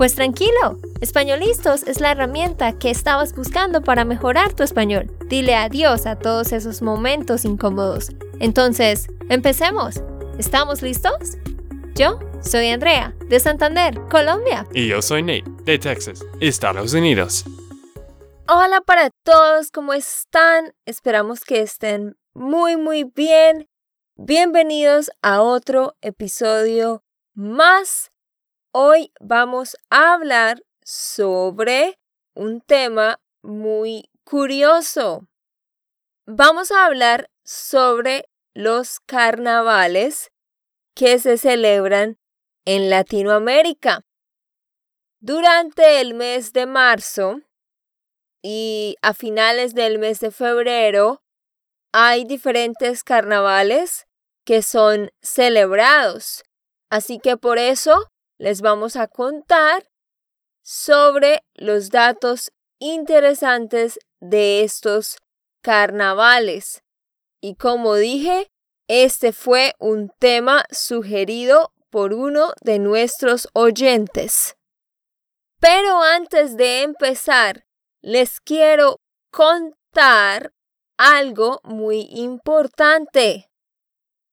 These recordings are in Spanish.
Pues tranquilo, Españolistos es la herramienta que estabas buscando para mejorar tu español. Dile adiós a todos esos momentos incómodos. Entonces, empecemos. ¿Estamos listos? Yo soy Andrea, de Santander, Colombia. Y yo soy Nate, de Texas, Estados Unidos. Hola para todos, ¿cómo están? Esperamos que estén muy, muy bien. Bienvenidos a otro episodio más. Hoy vamos a hablar sobre un tema muy curioso. Vamos a hablar sobre los carnavales que se celebran en Latinoamérica. Durante el mes de marzo y a finales del mes de febrero hay diferentes carnavales que son celebrados. Así que por eso les vamos a contar sobre los datos interesantes de estos carnavales. Y como dije, este fue un tema sugerido por uno de nuestros oyentes. Pero antes de empezar, les quiero contar algo muy importante.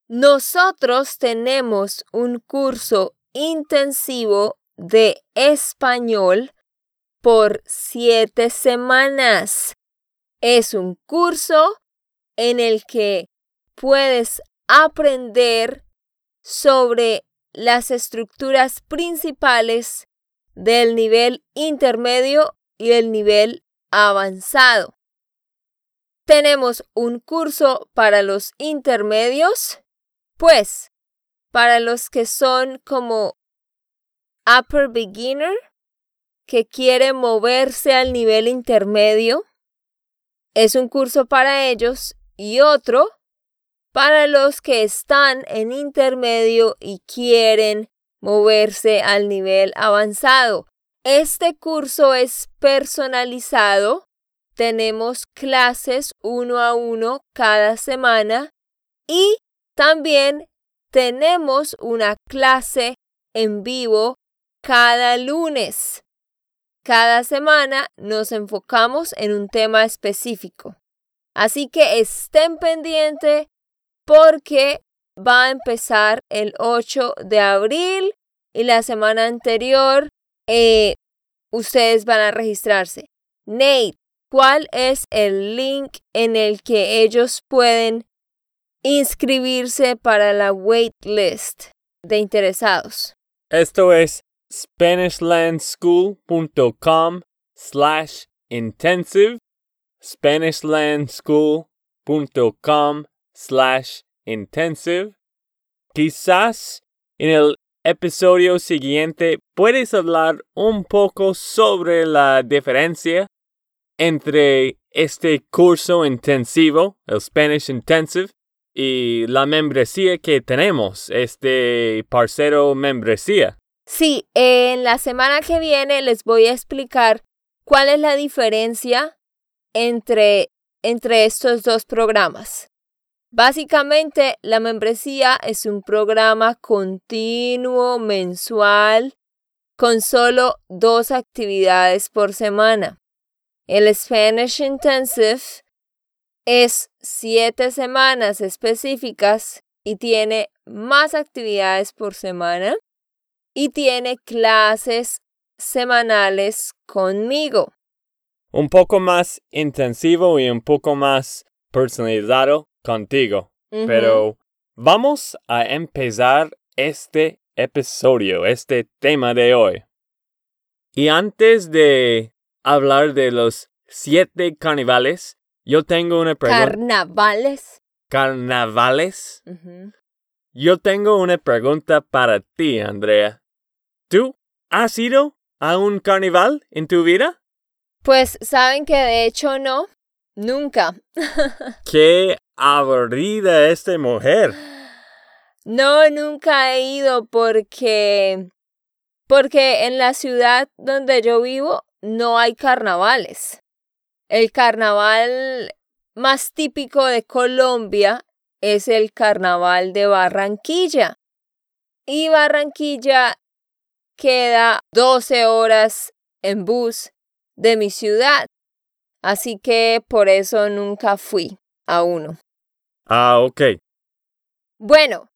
Nosotros tenemos un curso intensivo de español por siete semanas. Es un curso en el que puedes aprender sobre las estructuras principales del nivel intermedio y el nivel avanzado. Tenemos un curso para los intermedios, pues para los que son como upper beginner que quiere moverse al nivel intermedio. Es un curso para ellos y otro para los que están en intermedio y quieren moverse al nivel avanzado. Este curso es personalizado. Tenemos clases uno a uno cada semana y también tenemos una clase en vivo cada lunes. Cada semana nos enfocamos en un tema específico. Así que estén pendientes porque va a empezar el 8 de abril y la semana anterior eh, ustedes van a registrarse. Nate, ¿cuál es el link en el que ellos pueden inscribirse para la waitlist de interesados? Esto es SpanishLandSchool.com slash intensive SpanishLandSchool.com slash intensive Quizás en el episodio siguiente puedes hablar un poco sobre la diferencia entre este curso intensivo, el Spanish Intensive, y la membresía que tenemos, este parcero membresía. Sí, en la semana que viene les voy a explicar cuál es la diferencia entre, entre estos dos programas. Básicamente, la membresía es un programa continuo, mensual, con solo dos actividades por semana. El Spanish Intensive es siete semanas específicas y tiene más actividades por semana y tiene clases semanales conmigo. Un poco más intensivo y un poco más personalizado contigo. Pero vamos a empezar este episodio, este tema de hoy. Y antes de hablar de los siete carnavales, yo tengo una pregunta. Carnavales. Carnavales. Yo tengo una pregunta para ti, Andrea. ¿Tú has ido a un carnaval en tu vida? Pues saben que de hecho no. Nunca. Qué aburrida esta mujer. No, nunca he ido porque porque en la ciudad donde yo vivo no hay carnavales. El carnaval más típico de Colombia es el carnaval de Barranquilla. Y Barranquilla queda 12 horas en bus de mi ciudad. Así que por eso nunca fui a uno. Ah, ok. Bueno,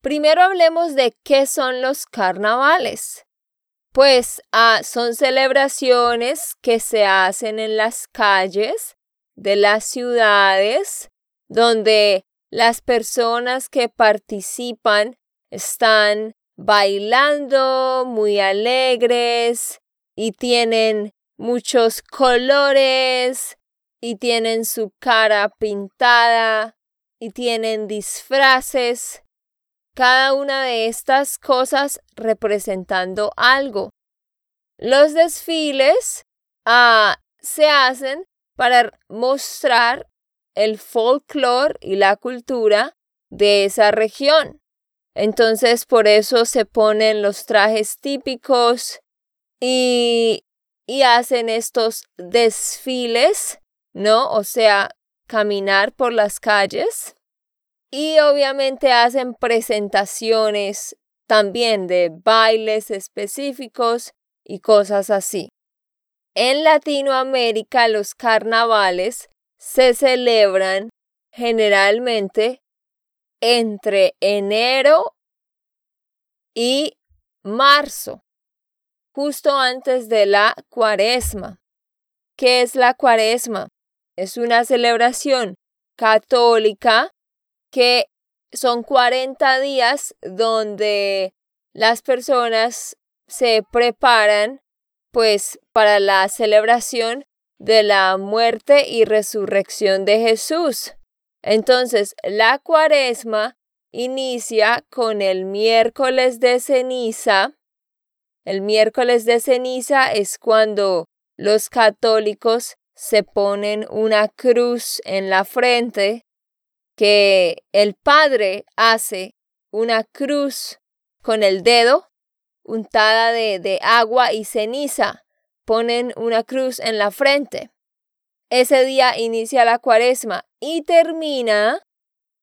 primero hablemos de qué son los carnavales. Pues ah, son celebraciones que se hacen en las calles de las ciudades donde las personas que participan están bailando muy alegres y tienen muchos colores y tienen su cara pintada y tienen disfraces cada una de estas cosas representando algo. Los desfiles ah, se hacen para mostrar el folclore y la cultura de esa región. Entonces por eso se ponen los trajes típicos y, y hacen estos desfiles, ¿no? O sea, caminar por las calles y obviamente hacen presentaciones también de bailes específicos y cosas así. En Latinoamérica los carnavales se celebran generalmente entre enero y marzo, justo antes de la cuaresma. ¿Qué es la cuaresma? Es una celebración católica que son 40 días donde las personas se preparan pues para la celebración de la muerte y resurrección de Jesús. Entonces, la cuaresma inicia con el miércoles de ceniza. El miércoles de ceniza es cuando los católicos se ponen una cruz en la frente que el padre hace una cruz con el dedo untada de, de agua y ceniza. Ponen una cruz en la frente. Ese día inicia la cuaresma y termina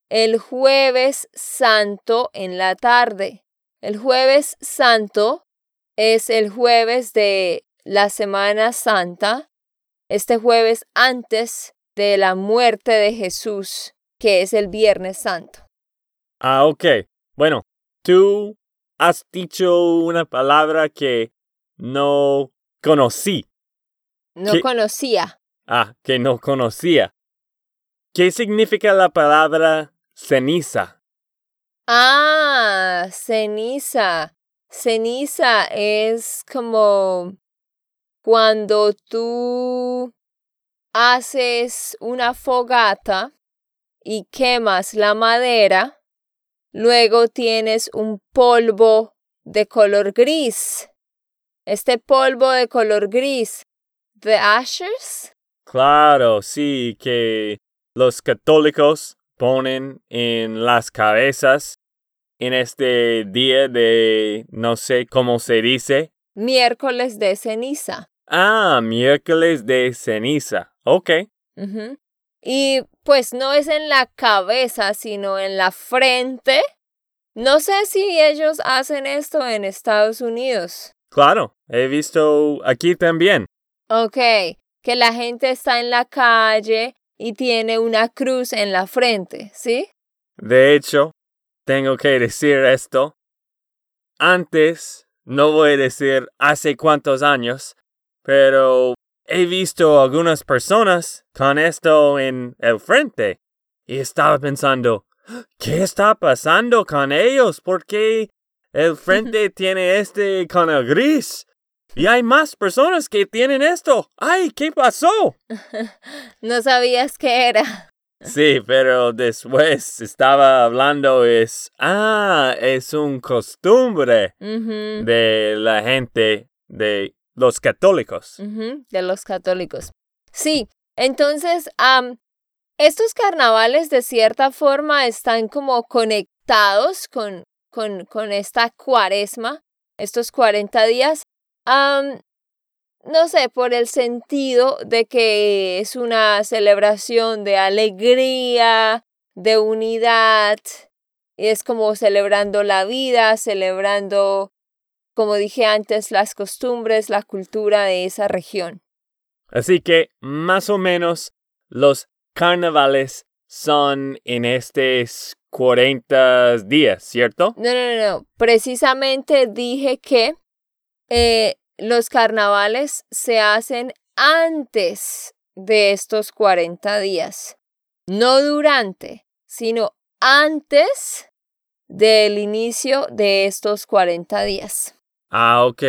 el jueves santo en la tarde. El jueves santo es el jueves de la Semana Santa, este jueves antes de la muerte de Jesús que es el Viernes Santo. Ah, ok. Bueno, tú has dicho una palabra que no conocí. No conocía. Ah, que no conocía. ¿Qué significa la palabra ceniza? Ah, ceniza. Ceniza es como cuando tú haces una fogata y quemas la madera, luego tienes un polvo de color gris. Este polvo de color gris, the ashes. Claro, sí, que los católicos ponen en las cabezas en este día de, no sé cómo se dice. Miércoles de ceniza. Ah, miércoles de ceniza. Ok. Y pues no es en la cabeza, sino en la frente. No sé si ellos hacen esto en Estados Unidos. Claro, he visto aquí también. Ok, que la gente está en la calle y tiene una cruz en la frente, ¿sí? De hecho, tengo que decir esto. Antes, no voy a decir hace cuántos años, pero he visto algunas personas con esto en el frente y estaba pensando, ¿qué está pasando con ellos? ¿Por qué el frente tiene este con el gris? Y hay más personas que tienen esto. ¡Ay, qué pasó! no sabías qué era. Sí, pero después estaba hablando es, ah, es un costumbre de la gente de los católicos. de los católicos. Sí, Entonces, estos carnavales de cierta forma están como conectados con, con, con esta cuaresma, estos 40 días. no sé, por el sentido de que es una celebración de alegría, de unidad, es como celebrando la vida, celebrando, como dije antes, las costumbres, la cultura de esa región. Así que, más o menos, los carnavales son en estos 40 días, ¿cierto? No, no, no. Precisamente dije que eh, los carnavales se hacen antes de estos 40 días. No durante, sino antes del inicio de estos 40 días. Ah, ok.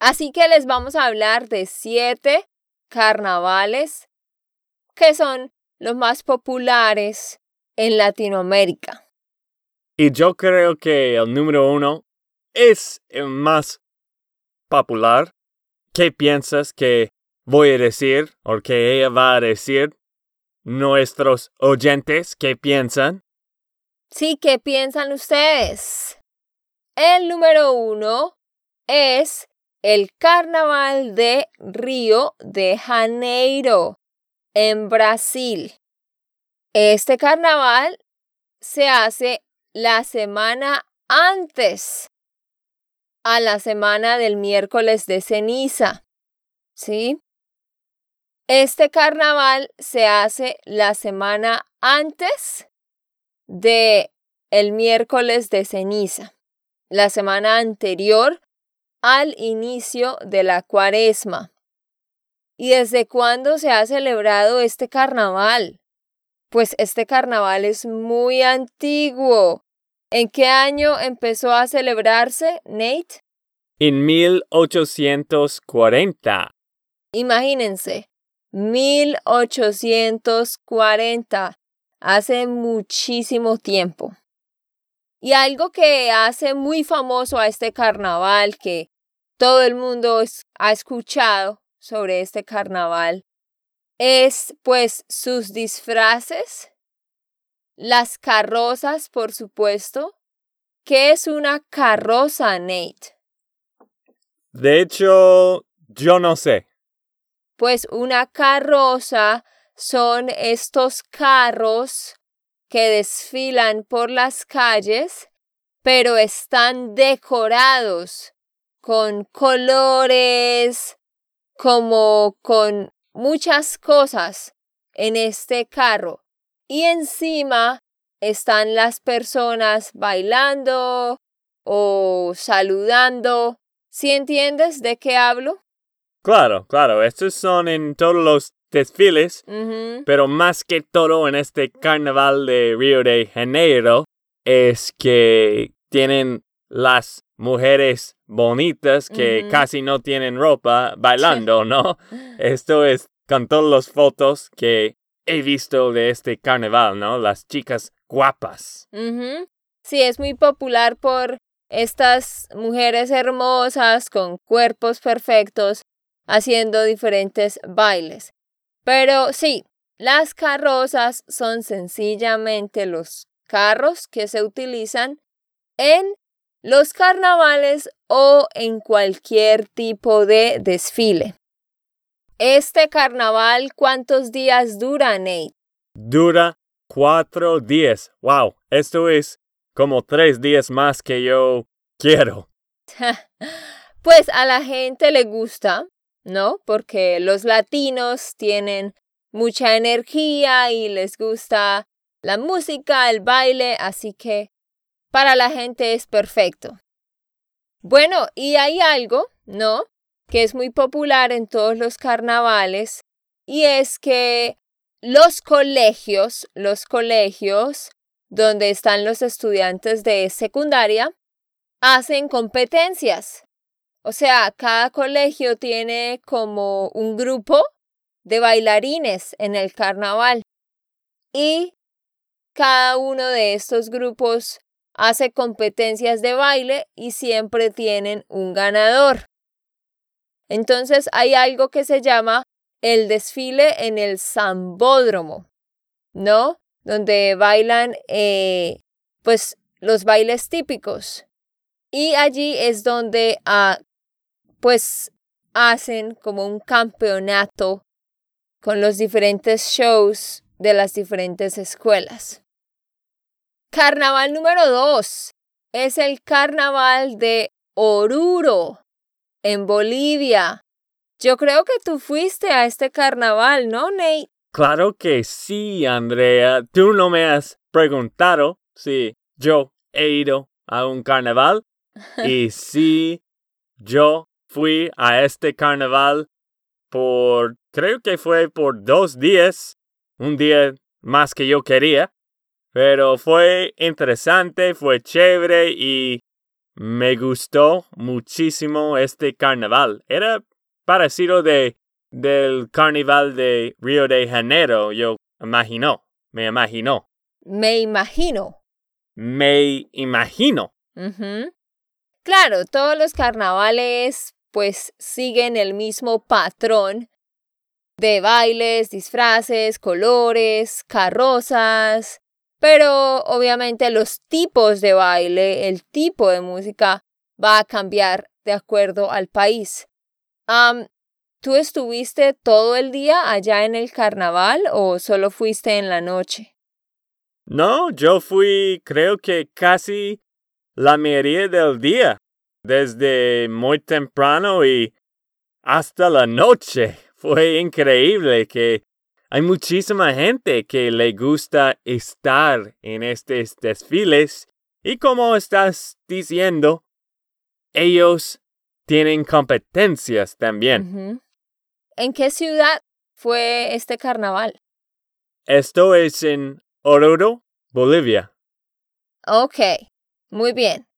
Así que les vamos a hablar de siete carnavales que son los más populares en Latinoamérica. Y yo creo que el número uno es el más popular. ¿Qué piensas que voy a decir o que ella va a decir? Nuestros oyentes, ¿qué piensan? Sí, ¿qué piensan ustedes? El número uno es el Carnaval de Río de Janeiro en Brasil. Este carnaval se hace la semana antes a la semana del miércoles de ceniza. ¿Sí? Este carnaval se hace la semana antes de el miércoles de ceniza, la semana anterior al inicio de la cuaresma. ¿Y desde cuándo se ha celebrado este carnaval? Pues este carnaval es muy antiguo. ¿En qué año empezó a celebrarse, Nate? En 1840. Imagínense, 1840, hace muchísimo tiempo. Y algo que hace muy famoso a este carnaval, que todo el mundo ha escuchado, sobre este carnaval es pues sus disfraces, las carrozas, por supuesto. ¿Qué es una carroza, Nate? De hecho, yo no sé. Pues una carroza son estos carros que desfilan por las calles, pero están decorados con colores, como con muchas cosas en este carro y encima están las personas bailando o saludando. ¿Sí entiendes de qué hablo? Claro, claro, estos son en todos los desfiles, pero más que todo en este carnaval de Río de Janeiro es que tienen las mujeres bonitas que casi no tienen ropa bailando, ¿no? Esto es con todas las fotos que he visto de este carnaval, ¿no? Las chicas guapas. Sí, es muy popular por estas mujeres hermosas con cuerpos perfectos haciendo diferentes bailes. Pero sí, las carrozas son sencillamente los carros que se utilizan en los carnavales o en cualquier tipo de desfile. Este carnaval, ¿cuántos días dura, Nate? Dura cuatro días. Wow, esto es como tres días más que yo quiero. pues a la gente le gusta, ¿no? Porque los latinos tienen mucha energía y les gusta la música, el baile, así que para la gente es perfecto. Bueno, y hay algo, ¿no? Que es muy popular en todos los carnavales y es que los colegios, los colegios donde están los estudiantes de secundaria, hacen competencias. O sea, cada colegio tiene como un grupo de bailarines en el carnaval. Y cada uno de estos grupos hace competencias de baile y siempre tienen un ganador. Entonces hay algo que se llama el desfile en el Zambódromo, ¿no? Donde bailan, eh, pues, los bailes típicos. Y allí es donde, ah, pues, hacen como un campeonato con los diferentes shows de las diferentes escuelas. Carnaval número dos es el carnaval de Oruro, en Bolivia. Yo creo que tú fuiste a este carnaval, ¿no, Nate? Claro que sí, Andrea. Tú no me has preguntado si yo he ido a un carnaval. y sí, yo fui a este carnaval por, creo que fue por dos días, un día más que yo quería, pero fue interesante, fue chévere y me gustó muchísimo este carnaval. Era parecido de del carnaval de Río de Janeiro, yo imagino, me imagino. Me imagino. Me imagino. Claro, todos los carnavales pues siguen el mismo patrón de bailes, disfraces, colores, carrozas, pero obviamente los tipos de baile, el tipo de música va a cambiar de acuerdo al país. ¿Tú estuviste todo el día allá en el carnaval o solo fuiste en la noche? No, yo fui creo que casi la mayoría del día desde muy temprano y hasta la noche. Fue increíble que hay muchísima gente que le gusta estar en estos desfiles y como estás diciendo, ellos tienen competencias también. ¿En qué ciudad fue este carnaval? Esto es en Oruro, Bolivia. Ok, muy bien.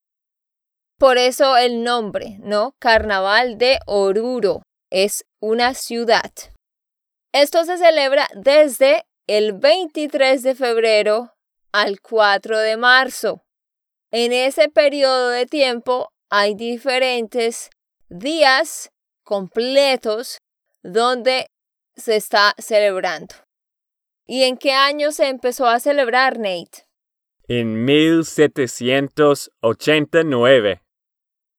Por eso el nombre, ¿no? Carnaval de Oruro es una ciudad. Esto se celebra desde el 23 de febrero al 4 de marzo. En ese periodo de tiempo hay diferentes días completos donde se está celebrando. ¿Y en qué año se empezó a celebrar, Nate? En 1789.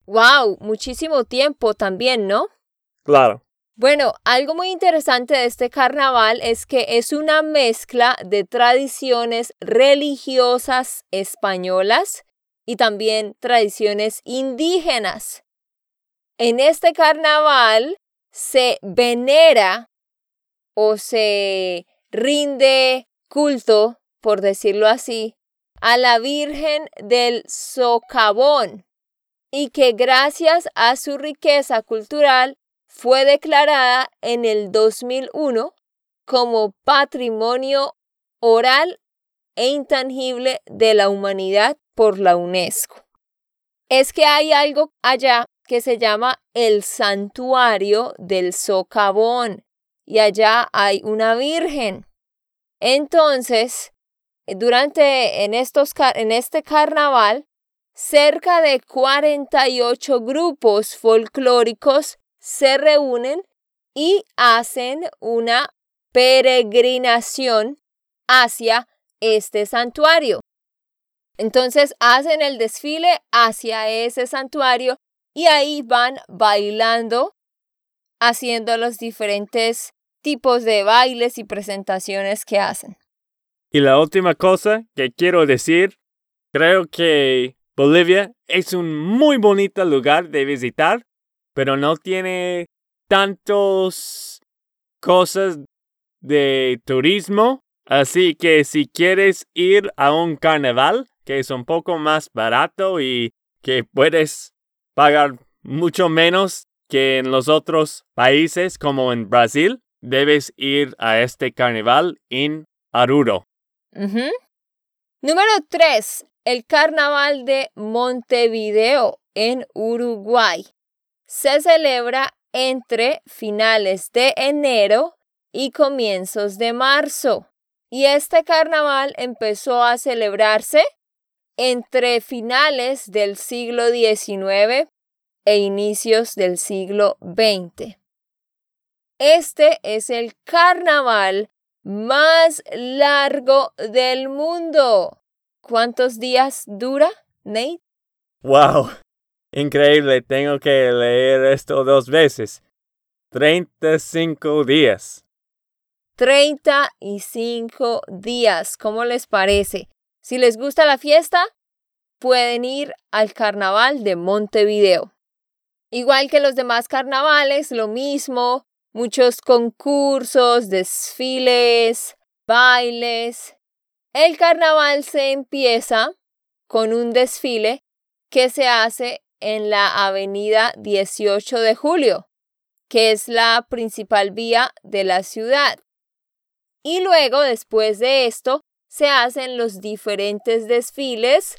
Wow, muchísimo tiempo también, ¿no? Claro. Bueno, algo muy interesante de este carnaval es que es una mezcla de tradiciones religiosas españolas y también tradiciones indígenas. En este carnaval se venera o se rinde culto, por decirlo así, a la Virgen del Socavón y que gracias a su riqueza cultural fue declarada en el 2001 como Patrimonio Oral e Intangible de la Humanidad por la UNESCO. Es que hay algo allá que se llama el Santuario del Socavón y allá hay una virgen. Entonces, durante en, estos, en este carnaval cerca de 48 grupos folclóricos se reúnen y hacen una peregrinación hacia este santuario. Entonces hacen el desfile hacia ese santuario y ahí van bailando, haciendo los diferentes tipos de bailes y presentaciones que hacen. Y la última cosa que quiero decir, creo que Bolivia es un muy bonito lugar de visitar, pero no tiene tantas cosas de turismo. Así que si quieres ir a un carnaval, que es un poco más barato y que puedes pagar mucho menos que en los otros países como en Brasil, debes ir a este carnaval en Aruro. Número 3 el Carnaval de Montevideo en Uruguay. Se celebra entre finales de enero y comienzos de marzo. Y este carnaval empezó a celebrarse entre finales del siglo XIX e inicios del siglo XX. Este es el carnaval más largo del mundo. ¿Cuántos días dura, Nate? ¡Wow! Increíble, tengo que leer esto dos veces. 35 días. 35 días, ¿cómo les parece? Si les gusta la fiesta, pueden ir al carnaval de Montevideo. Igual que los demás carnavales, lo mismo, muchos concursos, desfiles, bailes. El carnaval se empieza con un desfile que se hace en la avenida 18 de julio, que es la principal vía de la ciudad. Y luego, después de esto, se hacen los diferentes desfiles,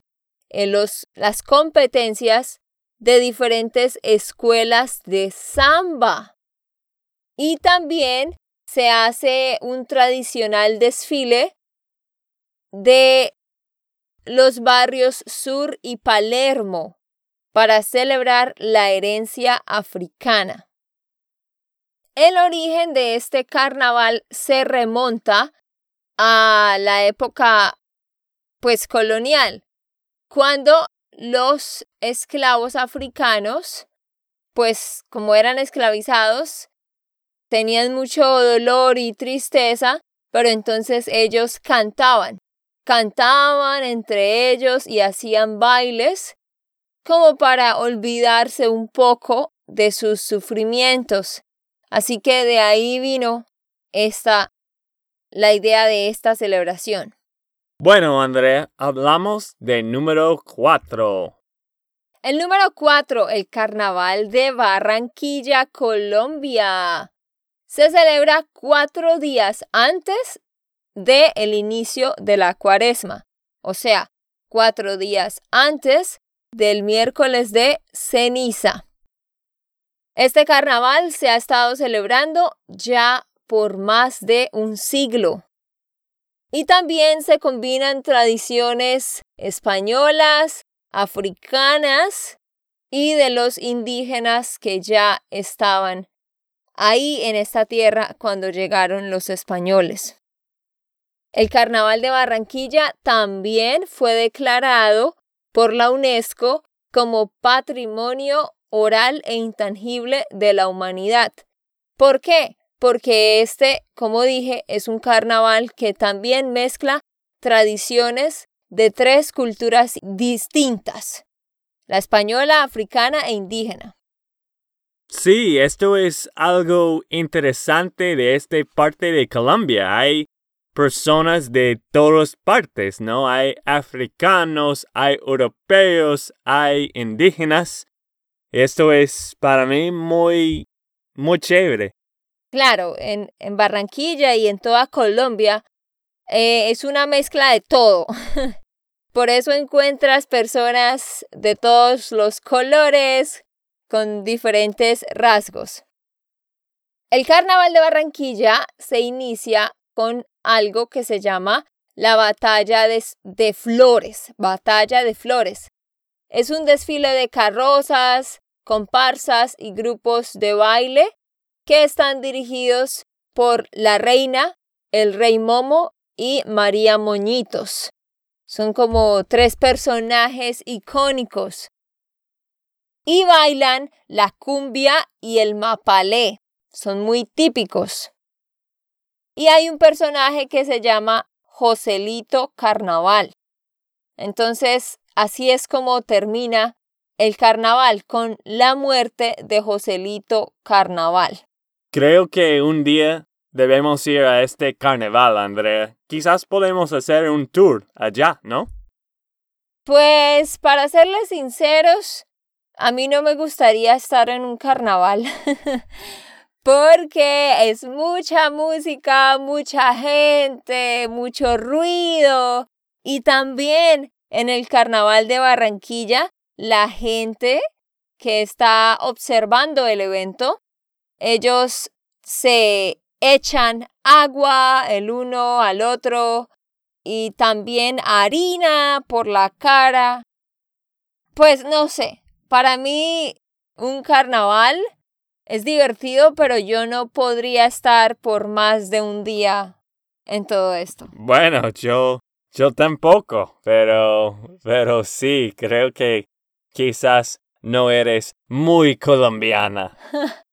en los, las competencias de diferentes escuelas de samba. Y también se hace un tradicional desfile de los barrios Sur y Palermo para celebrar la herencia africana. El origen de este carnaval se remonta a la época pues colonial, cuando los esclavos africanos, pues como eran esclavizados, tenían mucho dolor y tristeza, pero entonces ellos cantaban, cantaban entre ellos y hacían bailes como para olvidarse un poco de sus sufrimientos. Así que de ahí vino esta la idea de esta celebración. Bueno, Andrea, hablamos de número cuatro. El número cuatro, el Carnaval de Barranquilla, Colombia. Se celebra cuatro días antes del el inicio de la cuaresma, o sea, cuatro días antes del miércoles de ceniza. Este carnaval se ha estado celebrando ya por más de un siglo. Y también se combinan tradiciones españolas, africanas y de los indígenas que ya estaban ahí en esta tierra cuando llegaron los españoles. El Carnaval de Barranquilla también fue declarado por la UNESCO como Patrimonio Oral e Intangible de la Humanidad. ¿Por qué? porque este, como dije, es un carnaval que también mezcla tradiciones de tres culturas distintas, la española, africana e indígena. Sí, esto es algo interesante de esta parte de Colombia. Hay personas de todas partes, ¿no? Hay africanos, hay europeos, hay indígenas. Esto es para mí muy, muy chévere. Claro, en, en Barranquilla y en toda Colombia eh, es una mezcla de todo. Por eso encuentras personas de todos los colores, con diferentes rasgos. El carnaval de Barranquilla se inicia con algo que se llama la batalla de, flores, batalla de flores. Es un desfile de carrozas, comparsas y grupos de baile que están dirigidos por la reina, el rey Momo y María Moñitos. Son como tres personajes icónicos. Y bailan la cumbia y el mapalé. Son muy típicos. Y hay un personaje que se llama Joselito Carnaval. Entonces, así es como termina el carnaval con la muerte de Joselito Carnaval. Creo que un día debemos ir a este carnaval, Andrea. Quizás podemos hacer un tour allá, ¿no? Pues, para serles sinceros, a mí no me gustaría estar en un carnaval. porque es mucha música, mucha gente, mucho ruido. Y también en el carnaval de Barranquilla, la gente que está observando el evento ellos se echan agua el uno al otro y también harina por la cara. Pues no sé, para mí un carnaval es divertido, pero yo no podría estar por más de un día en todo esto. Bueno, yo, yo tampoco, pero, pero sí, creo que quizás no eres muy colombiana.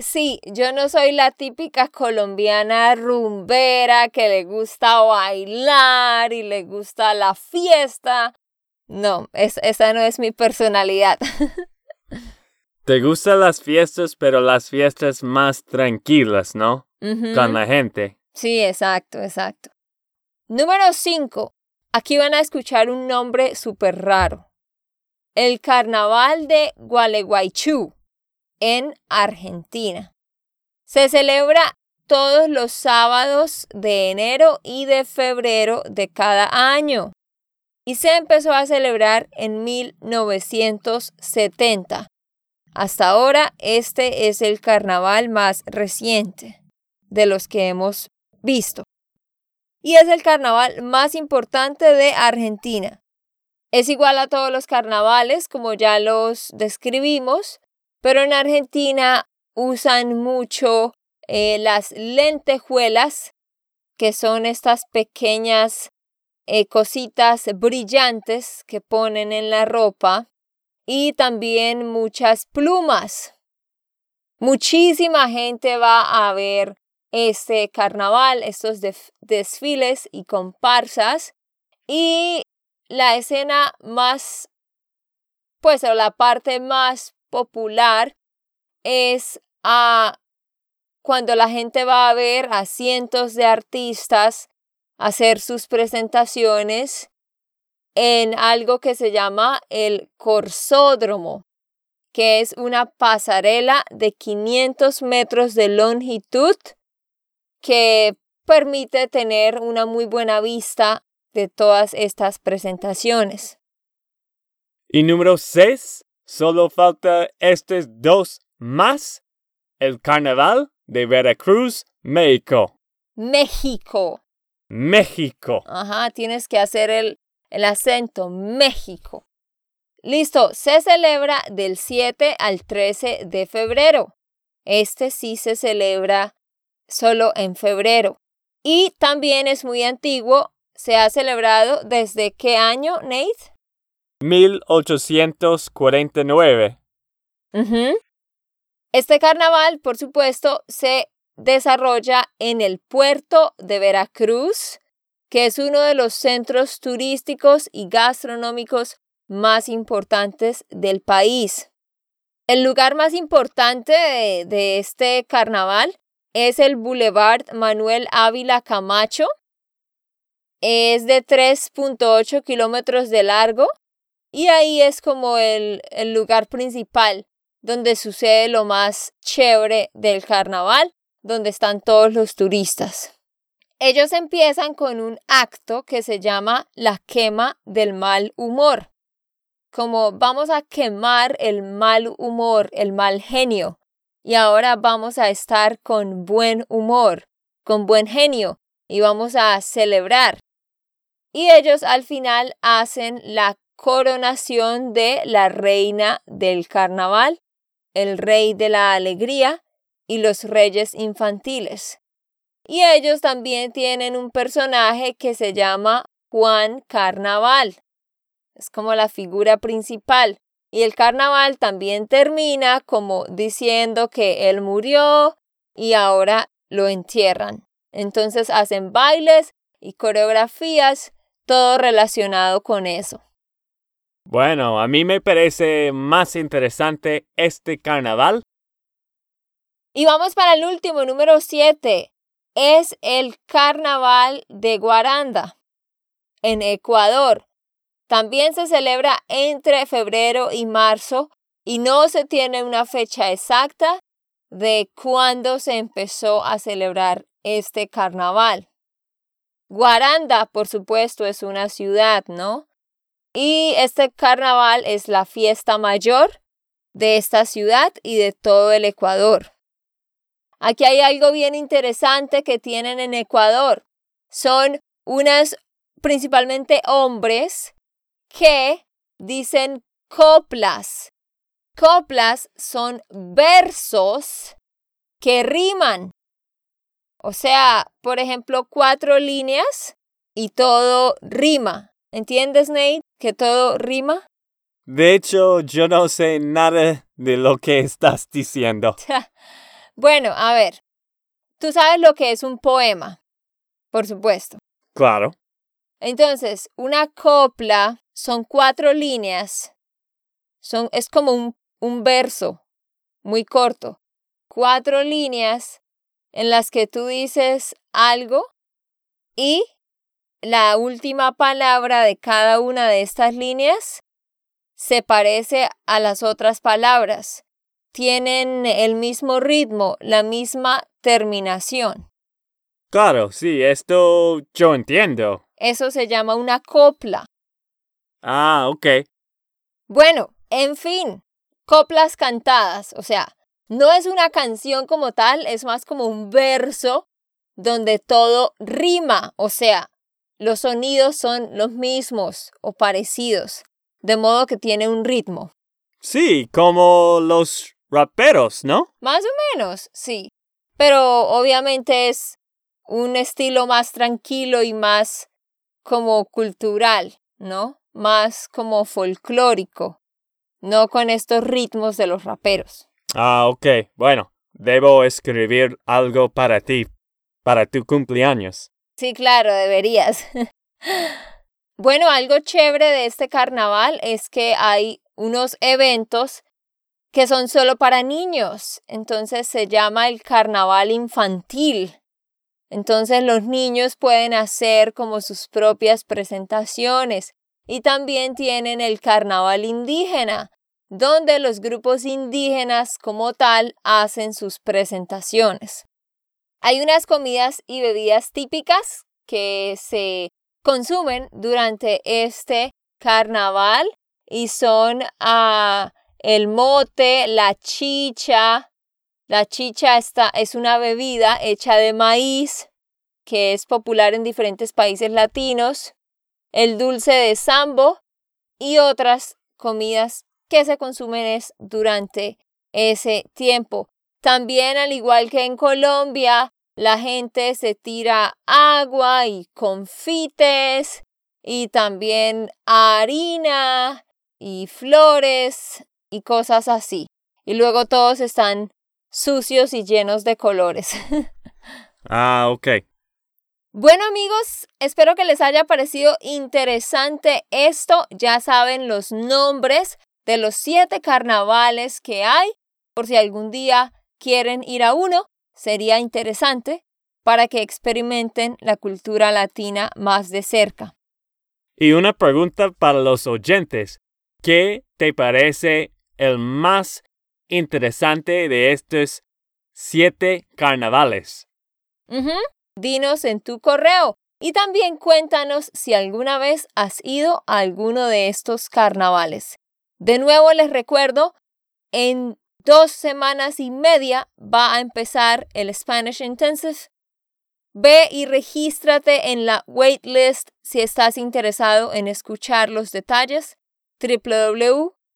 Sí, yo no soy la típica colombiana rumbera que le gusta bailar y le gusta la fiesta. No, esa no es mi personalidad. Te gustan las fiestas, pero las fiestas más tranquilas, ¿no? Con la gente. Sí, exacto, exacto. Número 5. Aquí van a escuchar un nombre súper raro. El Carnaval de Gualeguaychú en Argentina. Se celebra todos los sábados de enero y de febrero de cada año y se empezó a celebrar en 1970. Hasta ahora este es el carnaval más reciente de los que hemos visto. Y es el carnaval más importante de Argentina. Es igual a todos los carnavales, como ya los describimos, pero en Argentina usan mucho eh, las lentejuelas, que son estas pequeñas eh, cositas brillantes que ponen en la ropa, y también muchas plumas. Muchísima gente va a ver este carnaval, estos desfiles y comparsas. Y la escena más, pues, o la parte más popular es a cuando la gente va a ver a cientos de artistas hacer sus presentaciones en algo que se llama el corsódromo, que es una pasarela de 500 metros de longitud que permite tener una muy buena vista de todas estas presentaciones. Y número 6, Solo falta estos dos más. El Carnaval de Veracruz, México. México. México. Ajá, tienes que hacer el, el acento México. Listo, se celebra del 7 al 13 de febrero. Este sí se celebra solo en febrero. Y también es muy antiguo. Se ha celebrado desde qué año, Nate? 1849. Este carnaval, por supuesto, se desarrolla en el puerto de Veracruz, que es uno de los centros turísticos y gastronómicos más importantes del país. El lugar más importante de, este carnaval es el Boulevard Manuel Ávila Camacho. Es de 3.8 kilómetros de largo y ahí es como el, el lugar principal donde sucede lo más chévere del carnaval, donde están todos los turistas. Ellos empiezan con un acto que se llama la quema del mal humor. Como vamos a quemar el mal humor, el mal genio. Y ahora vamos a estar con buen humor, con buen genio, y vamos a celebrar. Y ellos al final hacen la coronación de la reina del carnaval, el rey de la alegría y los reyes infantiles. Y ellos también tienen un personaje que se llama Juan Carnaval. Es como la figura principal. Y el carnaval también termina como diciendo que él murió y ahora lo entierran. Entonces hacen bailes y coreografías, todo relacionado con eso. Bueno, a mí me parece más interesante este carnaval. Y vamos para el último, número 7. Es el carnaval de Guaranda, en Ecuador. También se celebra entre febrero y marzo y no se tiene una fecha exacta de cuándo se empezó a celebrar este carnaval. Guaranda, por supuesto, es una ciudad, ¿no? Y este carnaval es la fiesta mayor de esta ciudad y de todo el Ecuador. Aquí hay algo bien interesante que tienen en Ecuador. Son unas principalmente hombres que dicen coplas. coplas son versos que riman. O sea, por ejemplo, cuatro líneas y todo rima. ¿Entiendes, Nate? Que todo rima. De hecho, yo no sé nada de lo que estás diciendo. bueno, a ver. Tú sabes lo que es un poema, por supuesto. Claro. Entonces, una copla son cuatro líneas. Son, es como un, un verso muy corto. Cuatro líneas en las que tú dices algo y la última palabra de cada una de estas líneas se parece a las otras palabras. Tienen el mismo ritmo, la misma terminación. Claro, sí, esto yo entiendo. Eso se llama una copla. Ah, ok. Bueno, en fin, coplas cantadas, o sea, no es una canción como tal, es más como un verso donde todo rima, o sea, los sonidos son los mismos o parecidos, de modo que tiene un ritmo. Sí, como los raperos, ¿no? Más o menos, sí. Pero obviamente es un estilo más tranquilo y más como cultural, ¿no? Más como folclórico, no con estos ritmos de los raperos. Ah, ok. Bueno, debo escribir algo para ti, para tu cumpleaños. Sí, claro, deberías. bueno, algo chévere de este carnaval es que hay unos eventos que son solo para niños. Entonces se llama el carnaval infantil. Entonces los niños pueden hacer como sus propias presentaciones. Y también tienen el carnaval indígena, donde los grupos indígenas como tal hacen sus presentaciones. Hay unas comidas y bebidas típicas que se consumen durante este carnaval y son ah, el mote, la chicha. La chicha es una bebida hecha de maíz que es popular en diferentes países latinos, el dulce de sambo y otras comidas que se consumen durante ese tiempo. También, al igual que en Colombia, la gente se tira agua y confites y también harina y flores y cosas así. Y luego todos están sucios y llenos de colores. ah, ok. Bueno amigos, espero que les haya parecido interesante esto. Ya saben los nombres de los siete carnavales que hay. Por si algún día quieren ir a uno, sería interesante para que experimenten la cultura latina más de cerca. Y una pregunta para los oyentes. ¿Qué te parece el más interesante de estos siete carnavales? Dinos en tu correo y también cuéntanos si alguna vez has ido a alguno de estos carnavales. De nuevo les recuerdo, en dos semanas y media va a empezar el Spanish Intensive. Ve y regístrate en la waitlist si estás interesado en escuchar los detalles